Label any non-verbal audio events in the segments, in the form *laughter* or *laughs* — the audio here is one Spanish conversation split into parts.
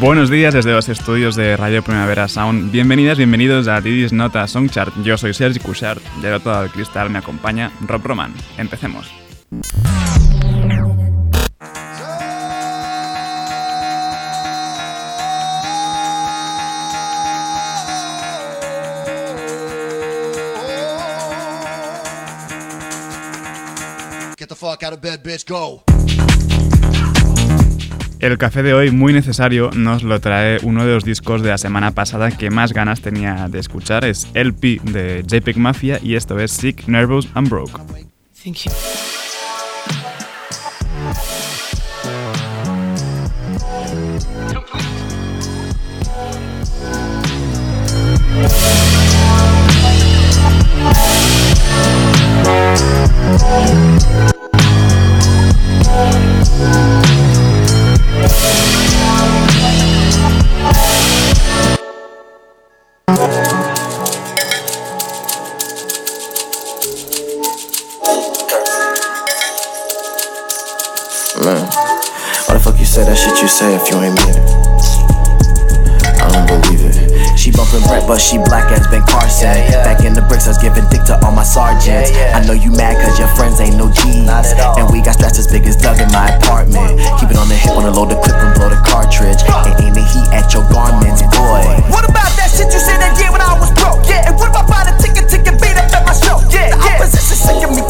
Buenos días desde los estudios de Radio Primavera Sound. Bienvenidas, bienvenidos a Didis Nota Songchart. Yo soy Sergi Cushart. Del otro lado cristal me acompaña Rob Roman. Empecemos. Get the fuck out of bed, bitch, go. El café de hoy, muy necesario, nos lo trae uno de los discos de la semana pasada que más ganas tenía de escuchar. Es LP de JPEG Mafia y esto es Sick, Nervous and Broke. Say that shit you say if you ain't mean it. I don't believe it. She bumpin' Brett, but she black as Ben Carson. Yeah, yeah. Back in the bricks, I was giving dick to all my sergeants. Yeah, I know you mad cause your friends ain't no G's. And we got straps as big as Doug in my apartment. Keep it on the hip, wanna load the clip and blow the cartridge. And aim the heat at your garments, boy. What about that shit you said that year when I was broke? Yeah, and what about buying a ticket to get beat up at my show? Yeah, the opposition sick of me,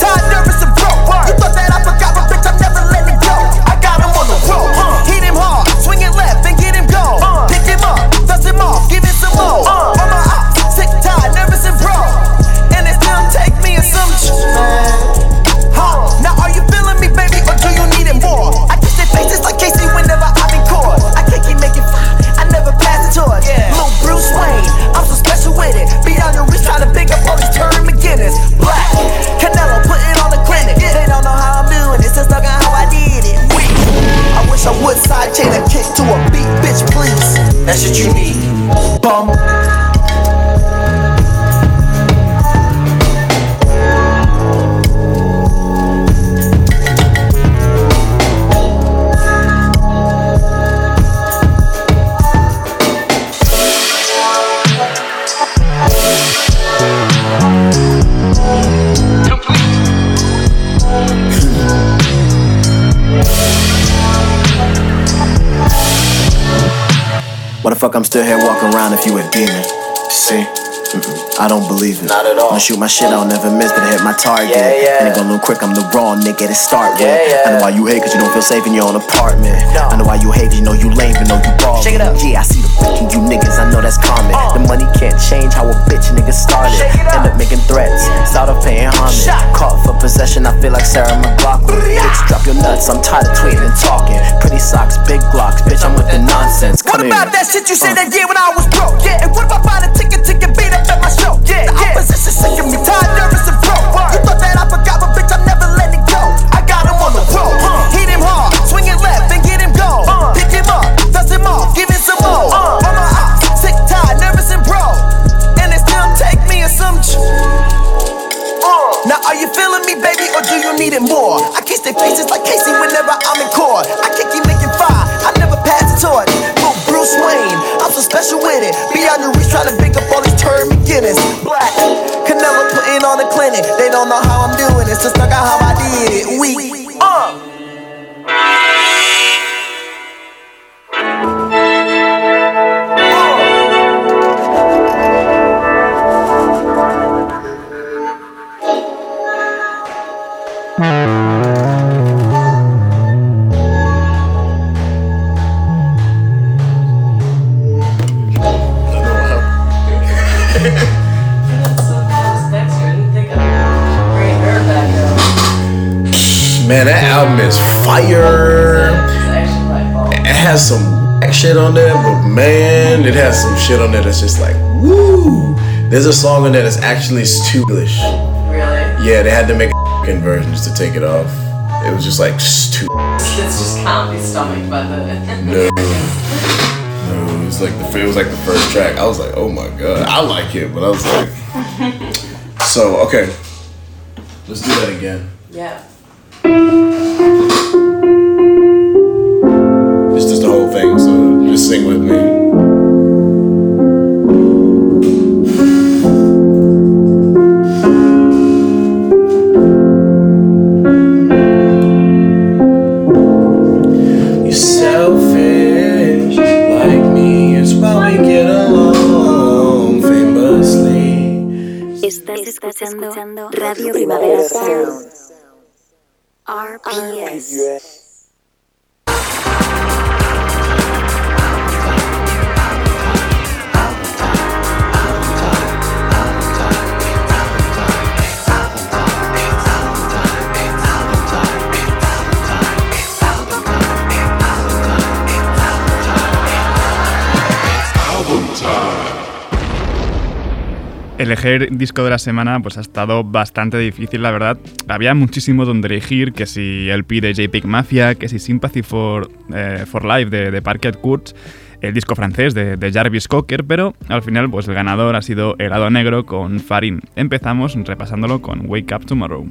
That's what you need, Why the fuck I'm still here walking around if you a demon? See? I don't believe it. Not at all. When I shoot my shit, I'll never miss, but I hit my target. Yeah, yeah. And it go a little quick, I'm the wrong nigga to start with. Yeah. I know why you hate, cause you don't feel safe in your own apartment. No. I know why you hate, 'cause you know you lame, but know you ballin'. Shake it up. Yeah, I see the in you niggas, I know that's common. Uh. The money can't change how a bitch nigga started. Up. End up making threats, start off paying homage. Shot. Caught for possession, I feel like Sarah McLaughlin. Bitch, drop your nuts, I'm tired of tweeting and talking. Pretty socks, big glocks, bitch, I'm with the nonsense. What about here. that shit you said that year when I was broke? Yeah, shit on there that's just like woo. There's a song on there that's actually English. Really? Yeah, they had to make a version just to take it off. It was just like stupid. This just can't be stomached by the. No. No, it was like the it was like the first track. I was like, oh my god, I like it, but I was like, *laughs* so okay, let's do that again. Selfish like me, it's why we get along famously. Estás escuchando Radio Primavera Sound. RPS. Elegir disco de la semana pues ha estado bastante difícil, la verdad. Había muchísimo donde elegir, que si el P de JPEG Mafia, que si Sympathy for, eh, for Life de, de Parquet Courts, el disco francés de, de Jarvis Cocker, pero al final pues el ganador ha sido Helado Negro con Farin. Empezamos repasándolo con Wake Up Tomorrow.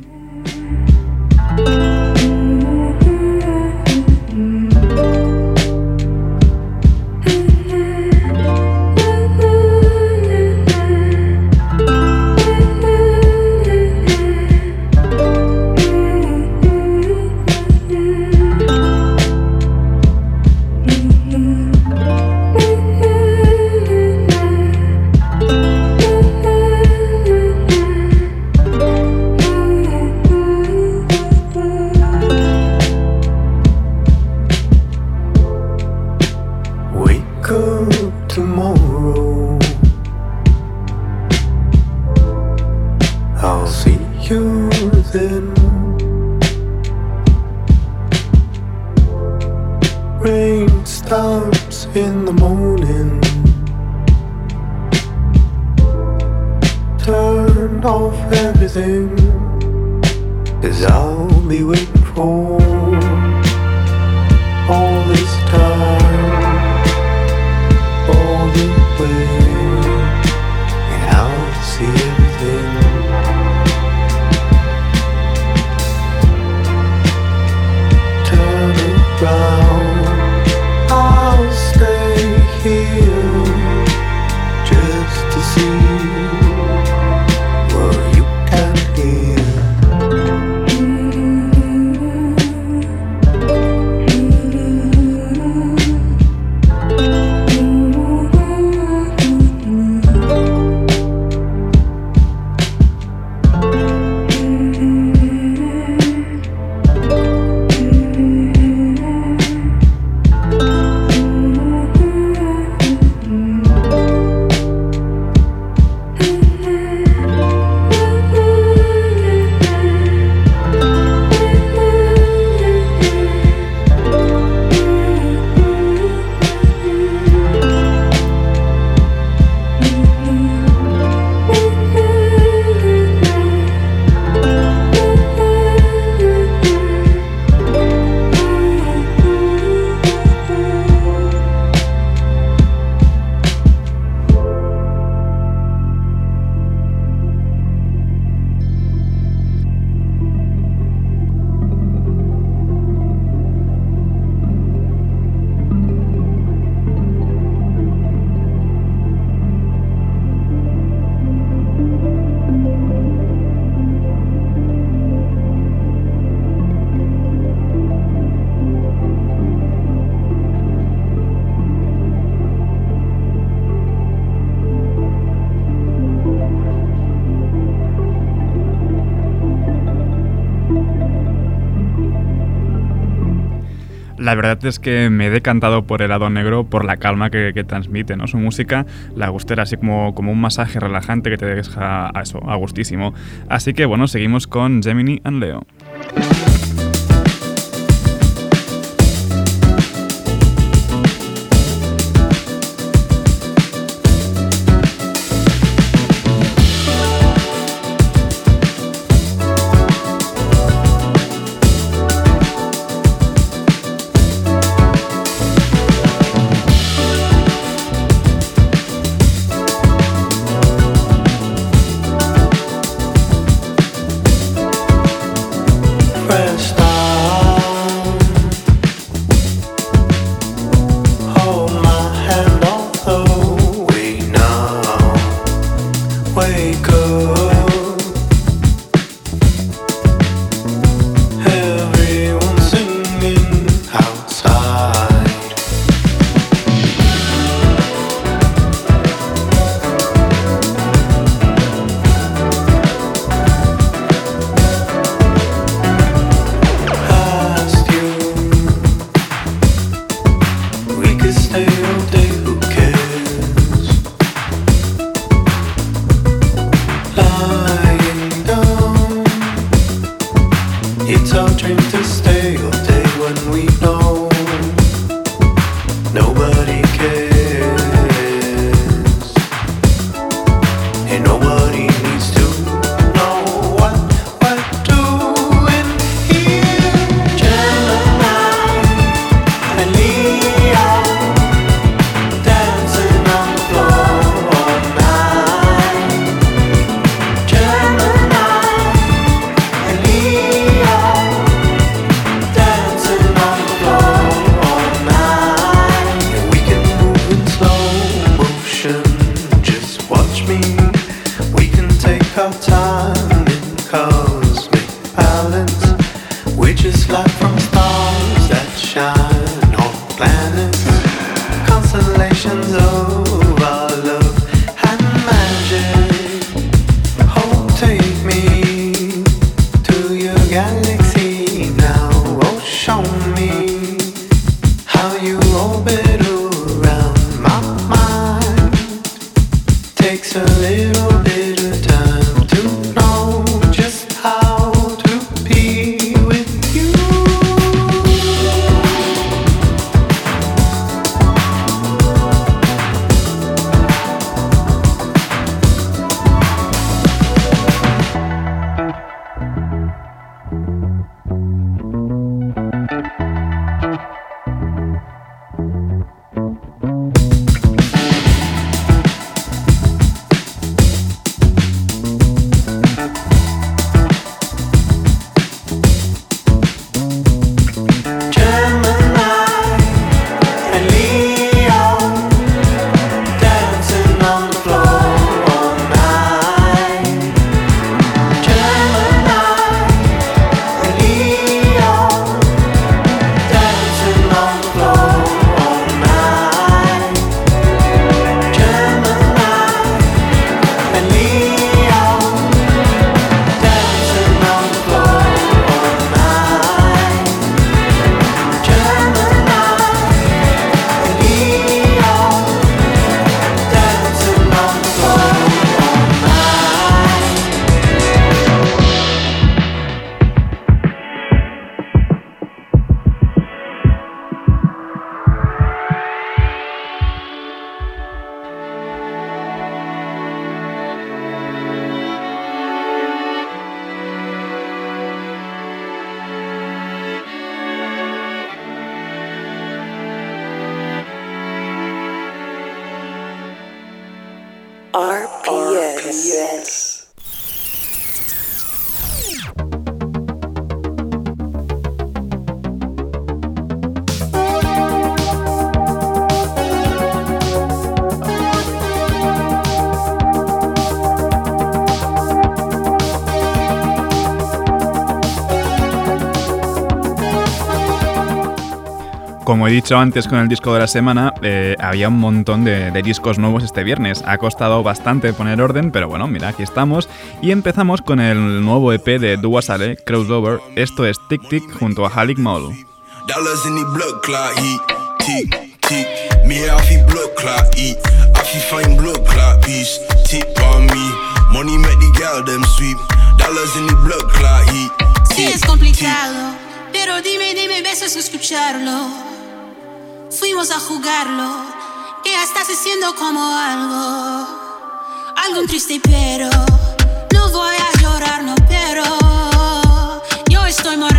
Cause I'll be waiting for La verdad es que me he decantado por el lado negro por la calma que, transmite, ¿no? Su música, la gustera, así como, como un masaje relajante que te deja a eso, a gustísimo. Así que bueno, seguimos con Gemini and Leo. como he dicho antes con el disco de la semana, eh, había un montón de, discos nuevos este viernes. Ha costado bastante poner orden, pero bueno, mira, aquí estamos. Y empezamos con el nuevo EP de Dua Sale, Crossover. Esto es Tic Tic junto a Halik Mall. Sí, es complicado, pero dime, dime veces escucharlo fuimos a jugarlo, que ya estás haciendo como algo, algo triste pero, no voy a llorar, no pero, yo estoy morando.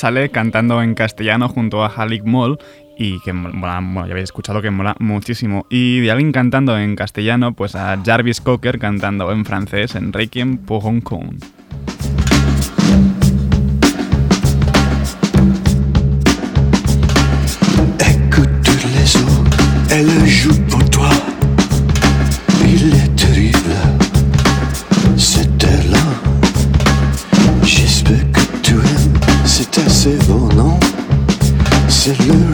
sale cantando en castellano junto a Halik Moll y que mola, bueno, ya habéis escuchado que mola muchísimo. Y de alguien cantando en castellano, pues a Jarvis Cocker cantando en francés en Requiem pour Hong Kong. should.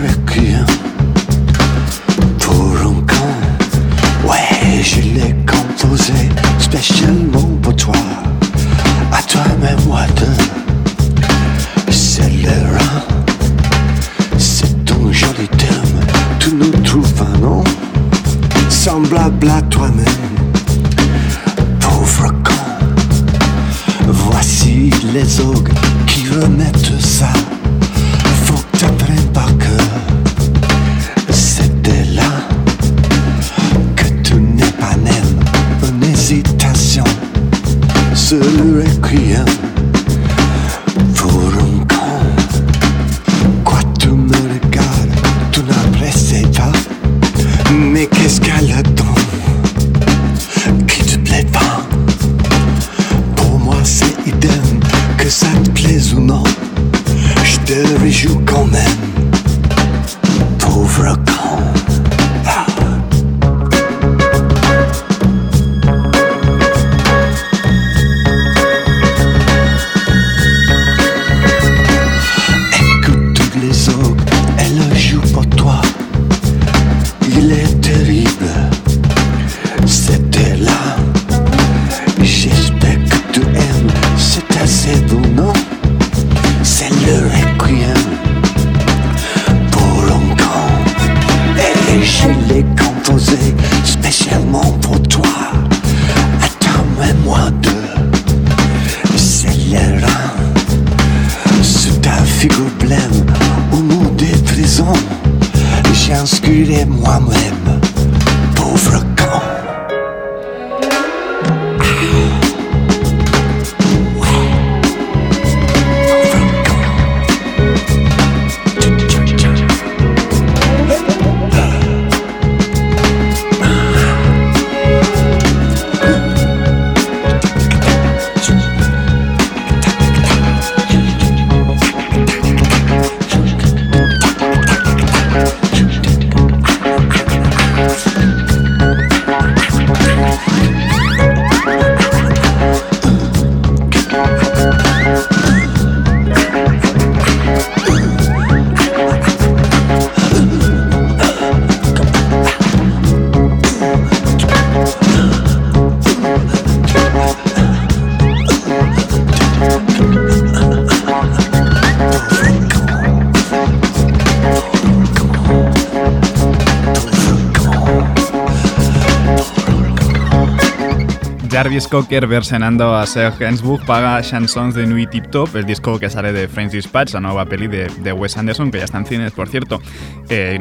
Jarvis Cocker versionando a Serge Gainsbourg paga Chansons de Nuit Tip Top, el disco que sale de French Dispatch, la nueva peli de, de Wes Anderson, que ya está en cines, por cierto. Eh,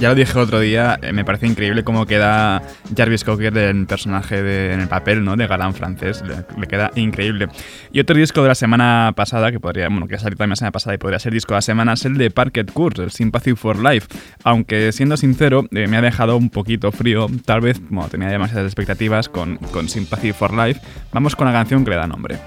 ya lo dije otro día, eh, me parece increíble cómo queda Jarvis Cocker en personaje, de, en el papel ¿no? de galán francés, le, queda increíble. Y otro disco de la semana pasada, que podría, bueno, que ha salido también la semana pasada y podría ser disco de la semana, es el de Parket Course, el Sympathy for Life. Aunque siendo sincero, eh, me ha dejado un poquito frío, tal vez como tenía demasiadas expectativas con, con Sympathy for Life. Vamos con la canción que le da nombre.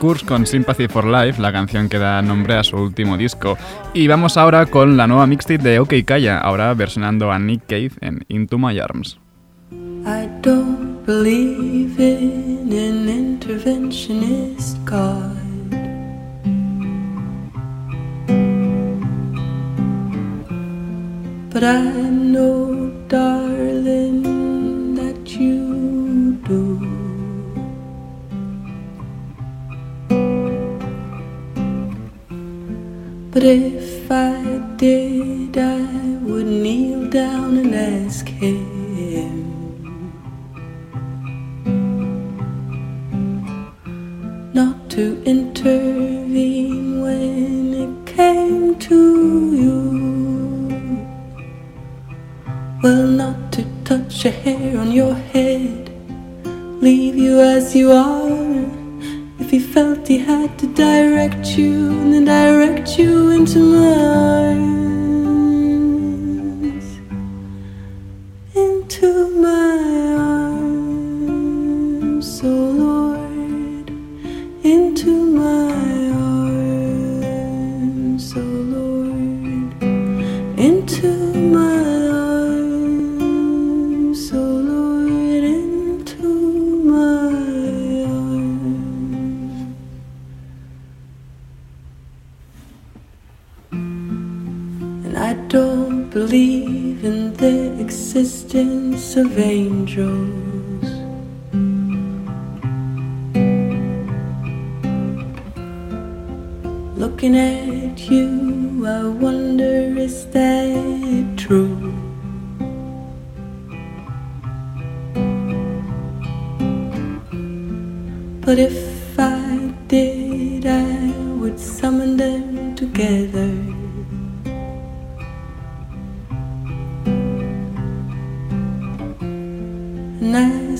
Con Sympathy for Life, la canción que da nombre a su último disco. Y vamos ahora con la nueva mixtape de OK Kaya, ahora versionando a Nick Cave en Into My Arms. I don't believe in an interventionist God. But I know, darling, But if I did, I would kneel down and ask him not to intervene when it came to you. Well, not to touch a hair on your head, leave you as you are. If he felt he had to direct you, then direct you into my existence of angels. Looking at you, I wonder is that true? But if I did, I would summon them together.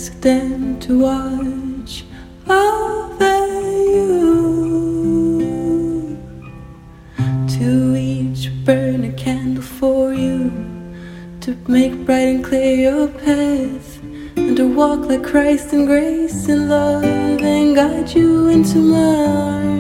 Ask them to watch over you. To each burn a candle for you. To make bright and clear your path. And to walk like Christ in grace and love. And guide you into my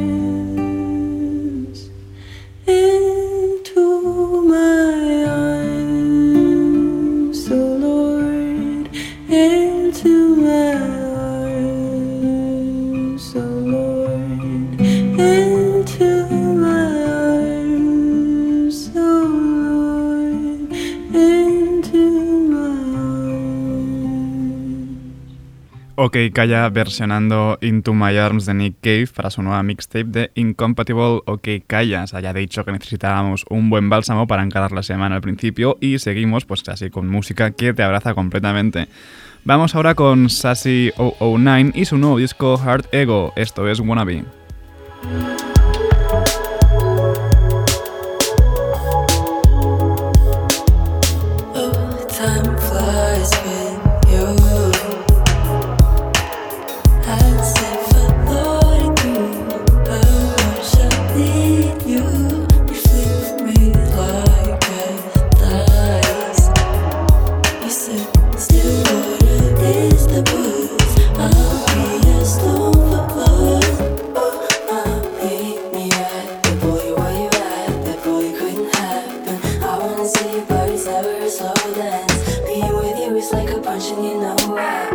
OK Kaya versionando Into My Arms de Nick Cave para su nueva mixtape de Incompatible OK Kaya. Se haya dicho que necesitábamos un buen bálsamo para encarar la semana al principio y seguimos pues así con música que te abraza completamente. Vamos ahora con Sassy 009 y su nuevo disco Heart Ego. Esto es Wannabe. slow dance. Being with you is like a punch and you know it.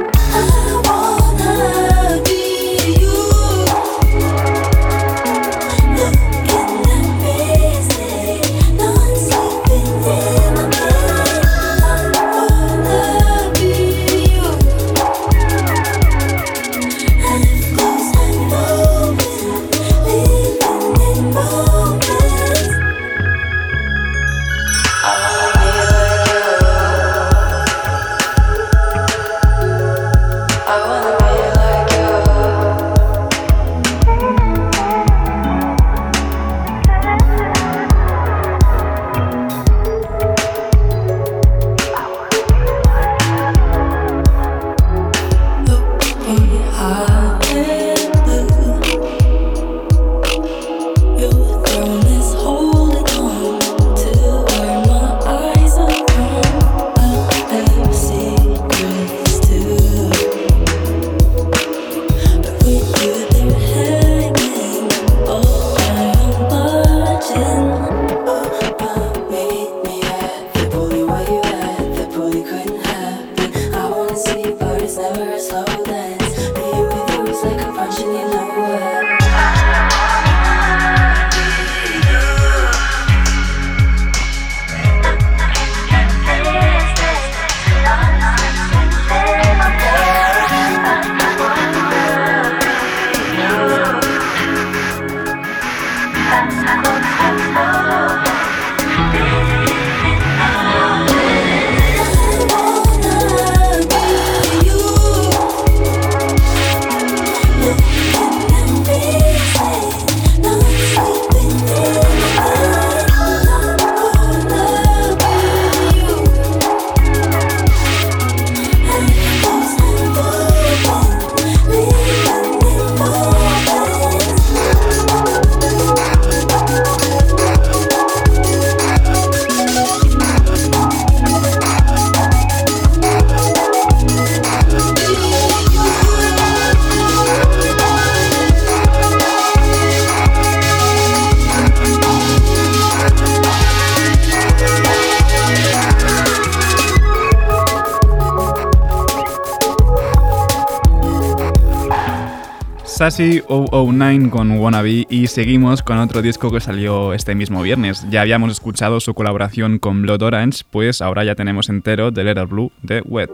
Sassy 009 con Wannabe y seguimos con otro disco que salió este mismo viernes. Ya habíamos escuchado su colaboración con Blood Orange, pues ahora ya tenemos entero The Letter Blue de Wet.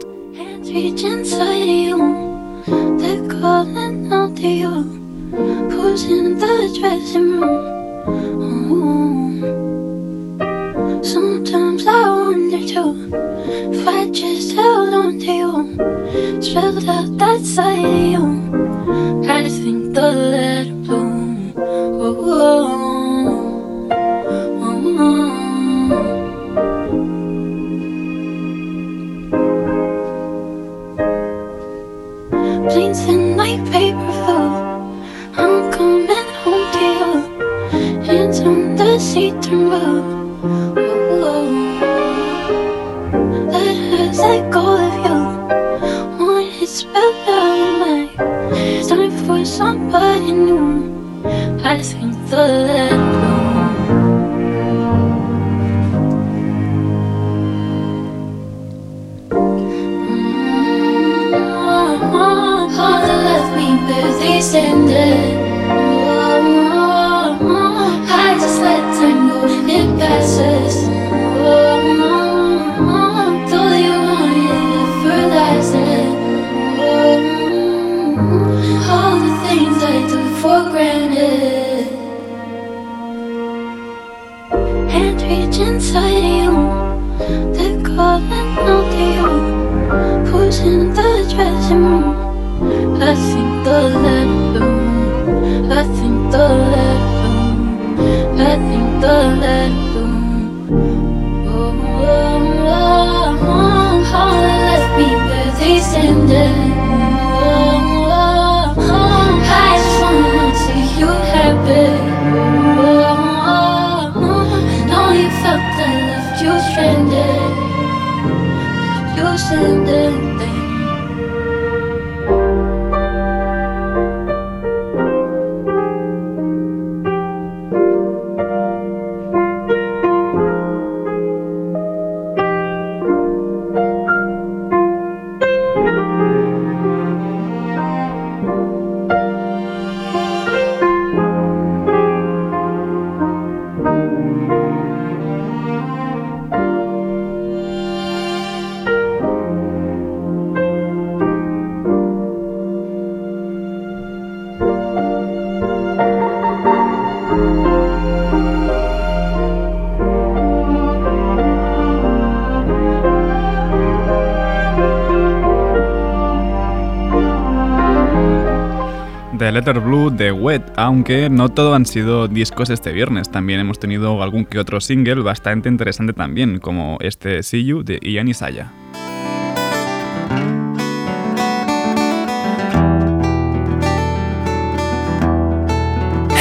Sometimes I wonder too if I just held on to you, spilled out that side of you. I think the letter bloom. Oh, Planes and night paper full. I'm coming home to you. Hands on the seat. Oh, that has let go for somebody new. I think the let go. Mm -hmm. All that left me, but these ended. Wet, aunque no todo han sido discos este viernes, también hemos tenido algún que otro single bastante interesante también, como este See You de Ian Isaya.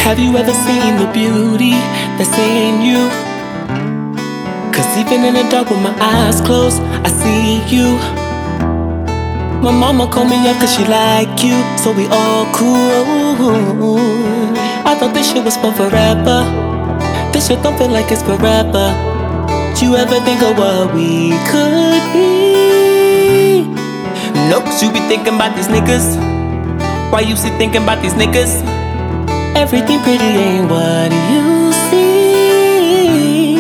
Have you ever seen the beauty that's in you? Cause even in the dark with my eyes closed, I see you. My mama called me up cause she like you, so we all cool. I thought this shit was for forever. This shit don't feel like it's forever. Do you ever think of what we could be? Nope, you be thinking about these niggas. Why you sit thinking about these niggas? Everything pretty ain't what you see.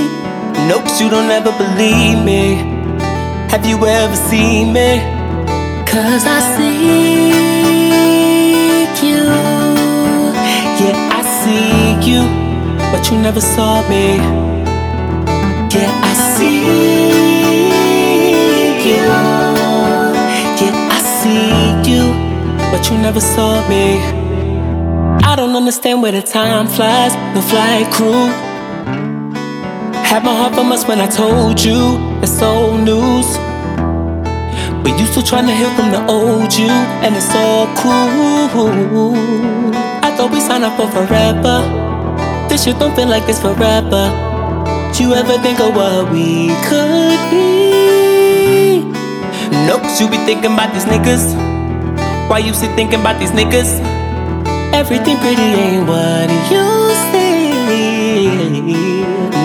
Nope, you don't ever believe me. Have you ever seen me? Cause I see see you, but you never saw me. Yeah, I see you. Yeah, I see you, but you never saw me. I don't understand where the time flies, the flight crew. Had my heart from us when I told you it's old news. But you still trying to heal from the old you, and it's all cool. I thought we signed up for forever. This shit don't feel like it's forever. You ever think of what we could be? Nope, you be thinking about these niggas. Why you still thinking about these niggas? Everything pretty ain't what you see.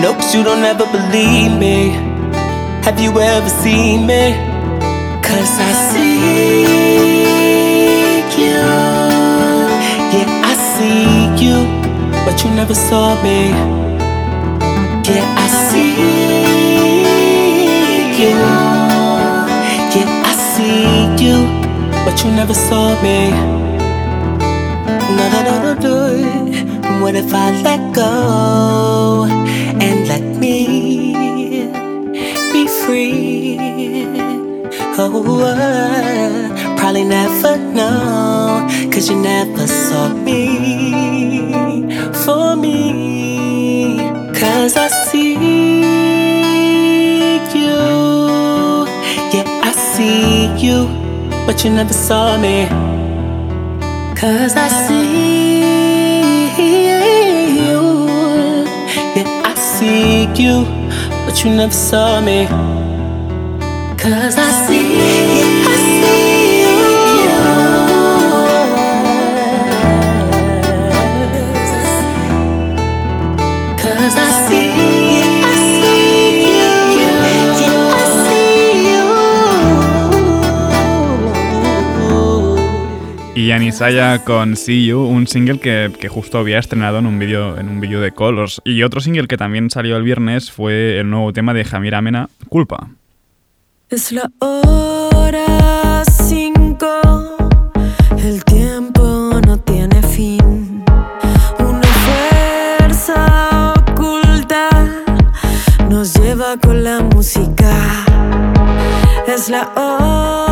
Nope, you don't ever believe me. Have you ever seen me? Cause I see you. Yeah, I see you, but you never saw me. Yeah, I see you. Yeah, I see you, but you never saw me. No, no, no, no, no. What if I let go and let me be free? Oh, uh, probably never know, cause you never saw me Cause I see you, yeah, I see you, but you never saw me. Cause I see you, yeah, I see you, but you never saw me. Cause I see, Y Anisaya con See You, un single que, que justo había estrenado en un vídeo de Colors. Y otro single que también salió el viernes fue el nuevo tema de Jamira Mena, Culpa. Es la hora cinco, el tiempo no tiene fin. Una fuerza oculta nos lleva con la música. Es la hora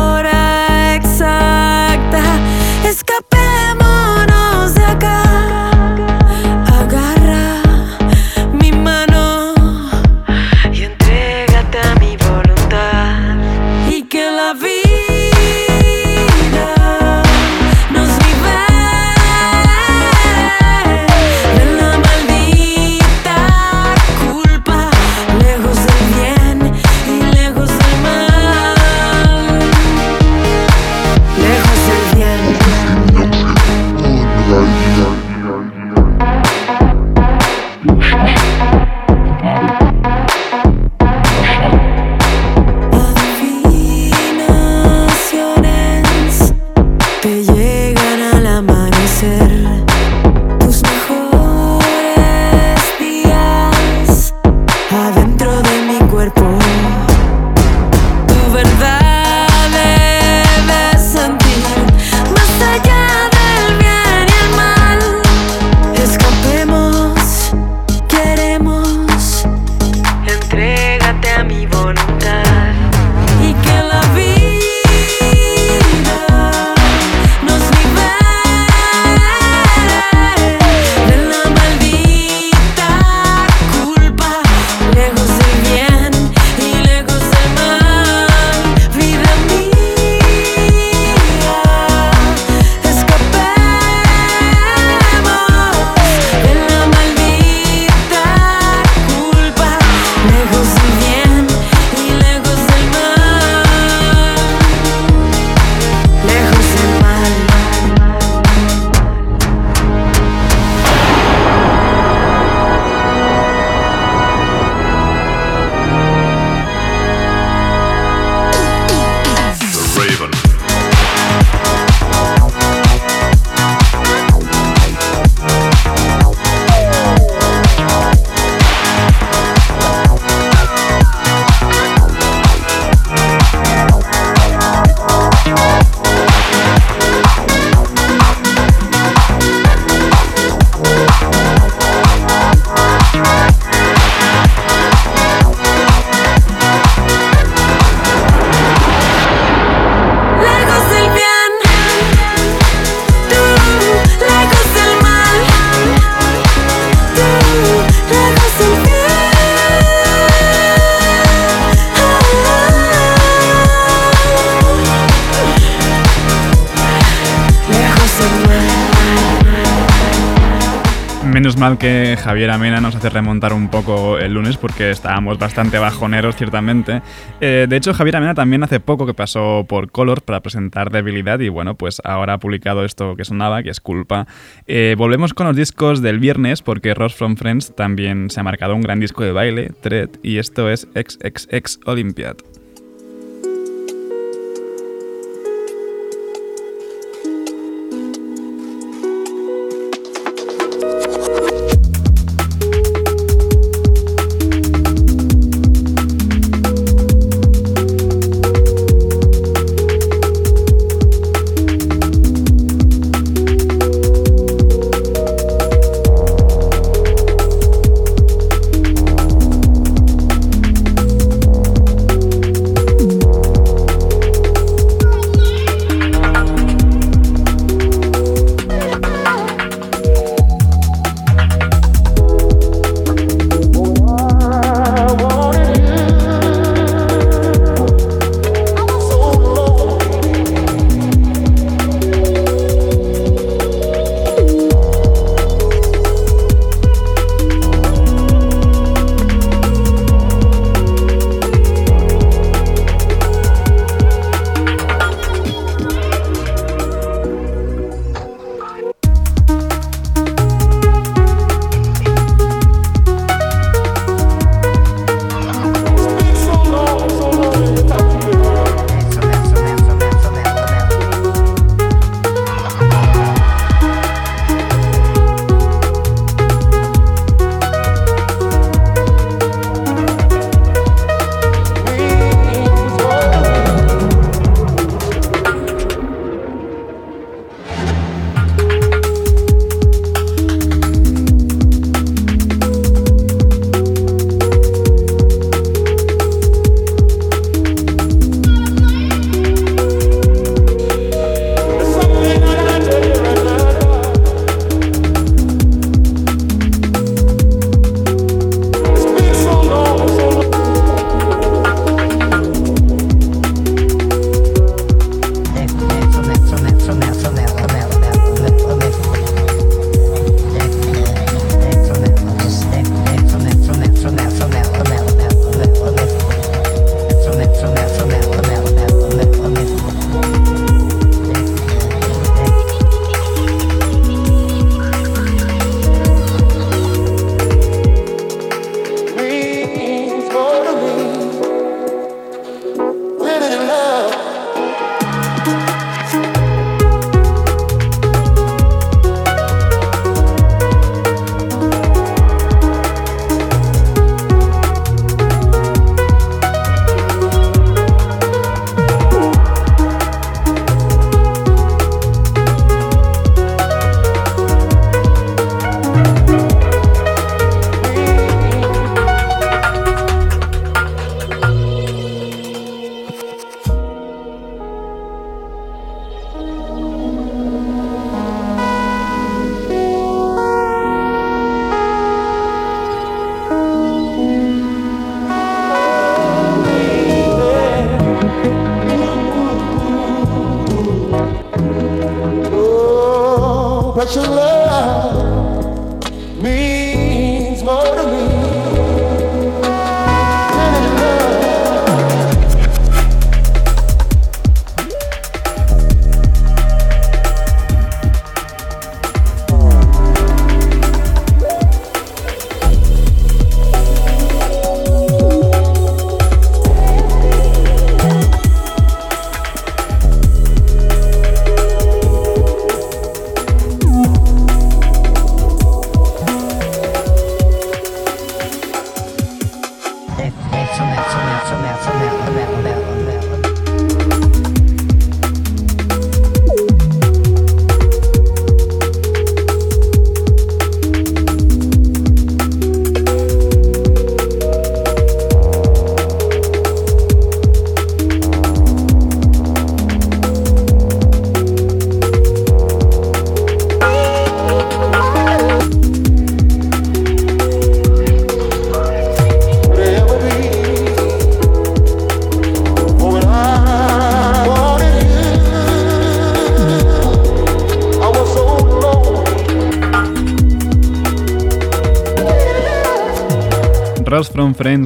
que Javier Amena nos hace remontar un poco el lunes porque estábamos bastante bajoneros, ciertamente. Eh, de hecho, Javier Amena también hace poco que pasó por Colors para presentar Debilidad y bueno, pues ahora ha publicado esto que sonaba, que es culpa. Eh, volvemos con los discos del viernes porque Ross from Friends también se ha marcado un gran disco de baile, Thread, y esto es XXX Olympiad.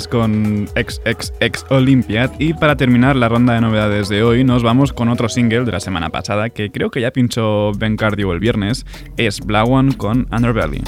Con XXX Olympiad y para terminar la ronda de novedades de hoy nos vamos con otro single de la semana pasada que creo que ya pinchó Ben Cardio el viernes, es Black One con Underbelly.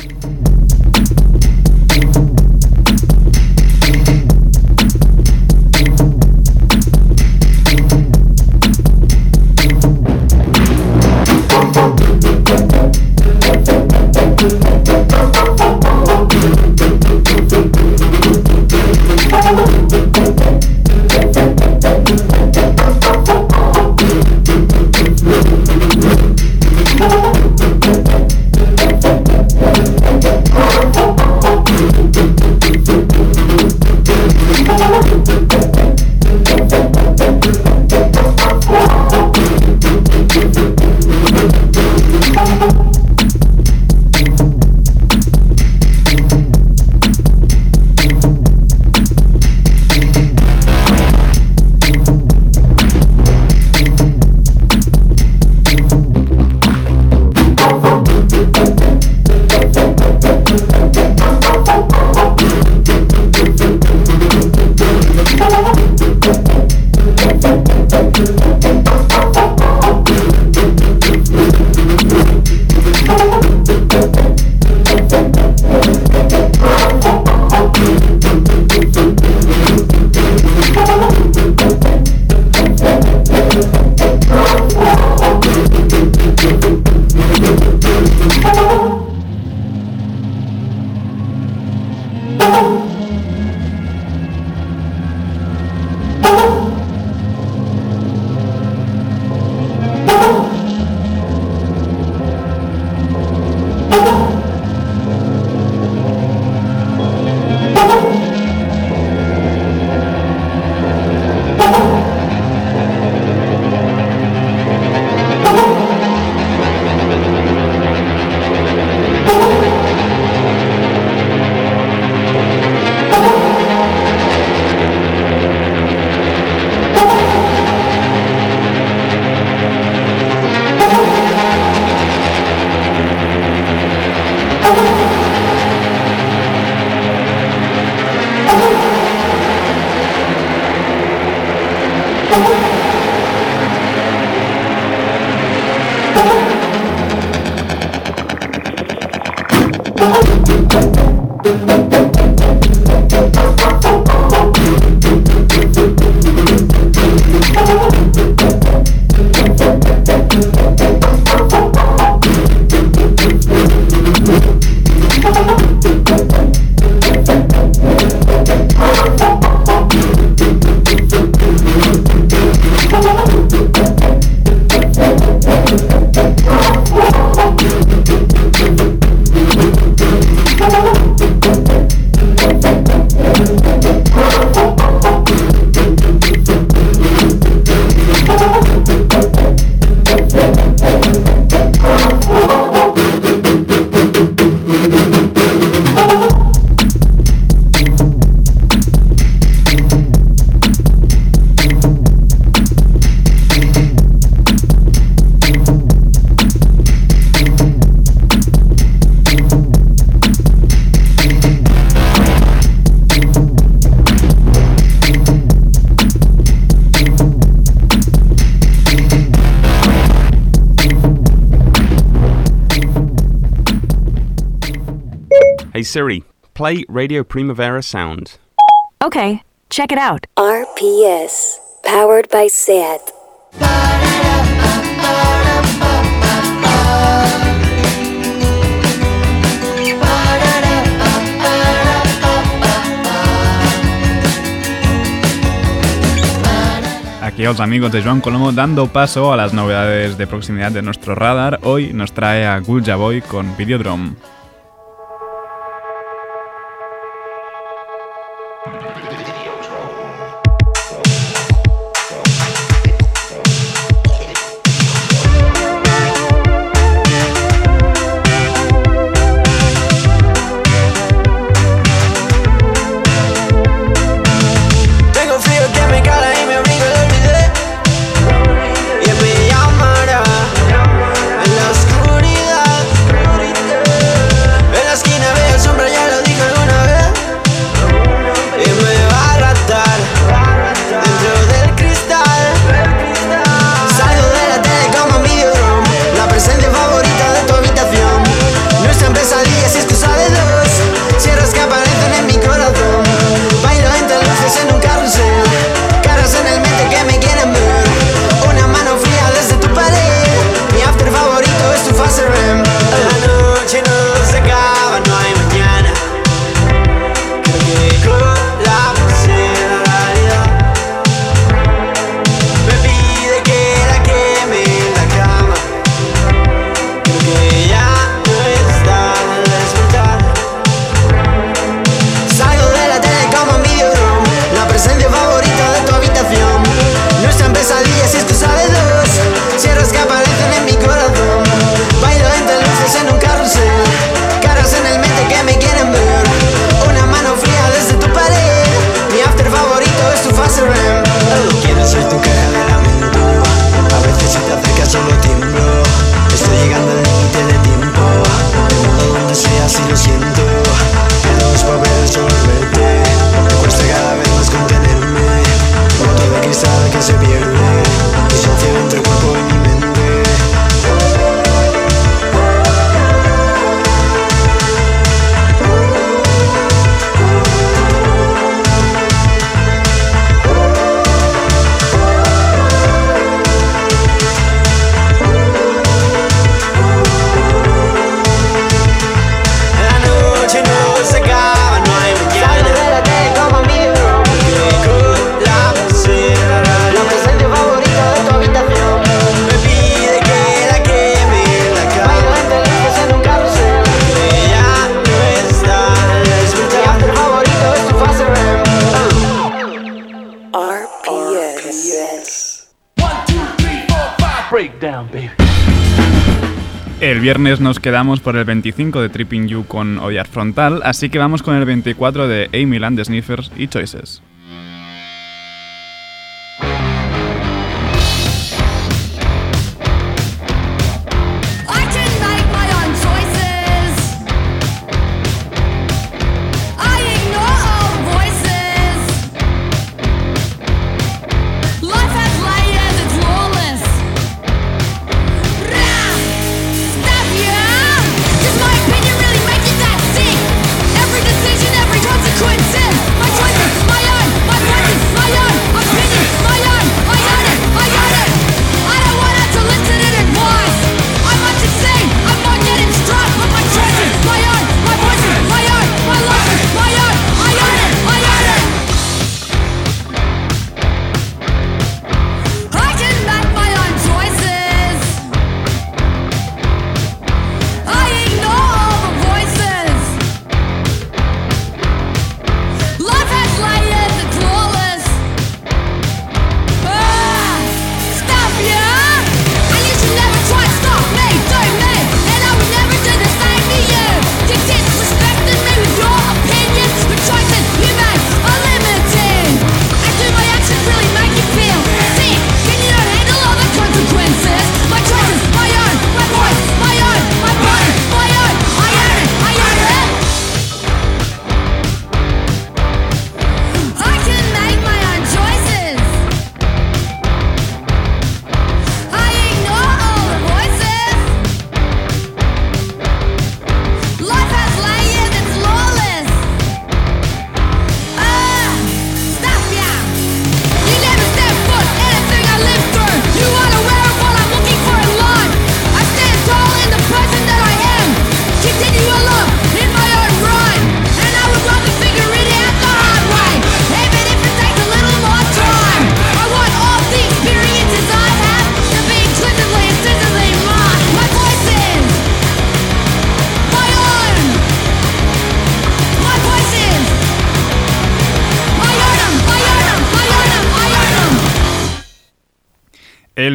Siri, play Radio Primavera Sound. Okay, check it out. RPS, powered by SAT. Aquí los amigos de Joan Colomo dando paso a las novedades de proximidad de nuestro radar. Hoy nos trae a Gulja Boy con Videodrome. nos quedamos por el 25 de Tripping You con Odiar Frontal, así que vamos con el 24 de Amy Land Sniffers y Choices.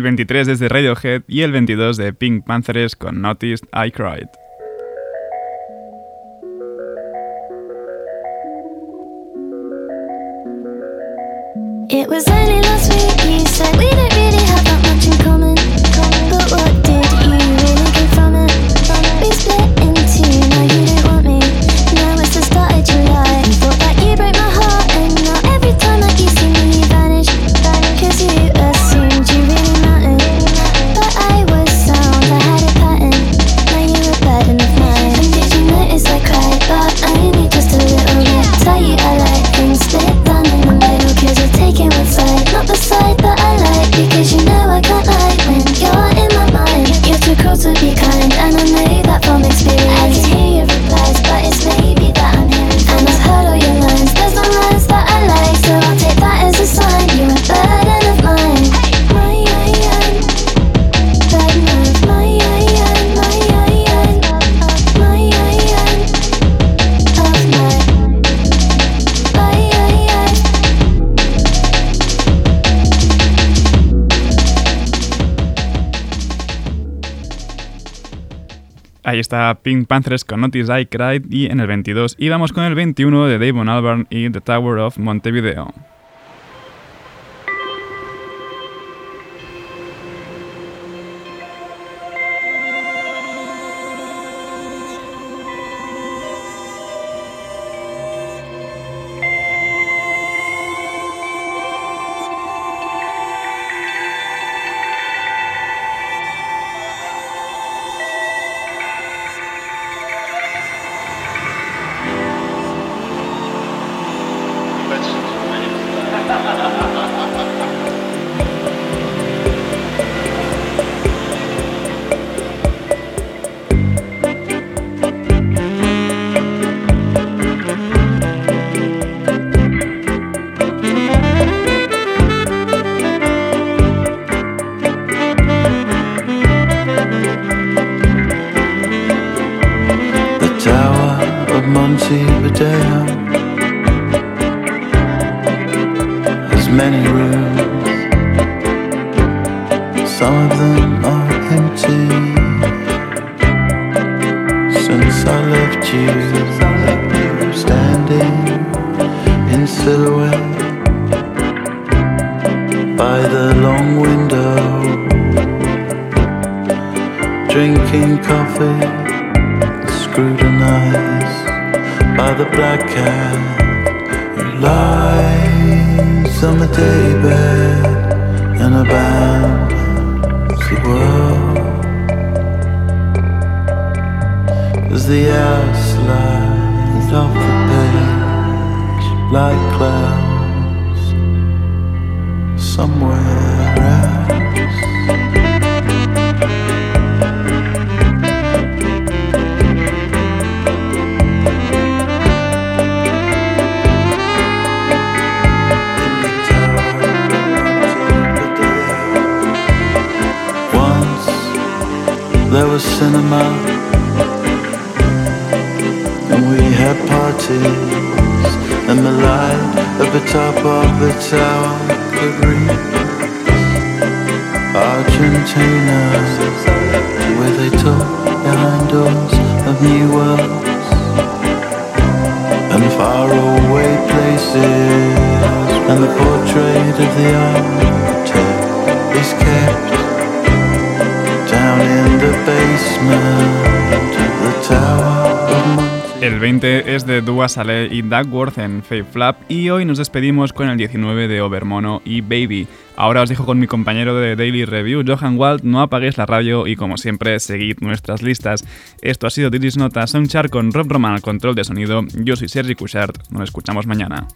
23 desde Radiohead y el 22 de Pink Panthers con Noticed I Cried. Ahí está Pink Panthers con Notice I Cried y en el 22. Y vamos con el 21 de Damon Albarn y The Tower of Montevideo. El 20 es de Dua Saleh y Duckworth en Fave Flap y hoy nos despedimos con el 19 de Overmono y Baby. Ahora os dejo con mi compañero de Daily Review, Johan Wald, no apaguéis la radio y como siempre seguid nuestras listas. Esto ha sido Titis Nota Songchart con Rob Roman al control de sonido. Yo soy Sergi Cushart, nos escuchamos mañana.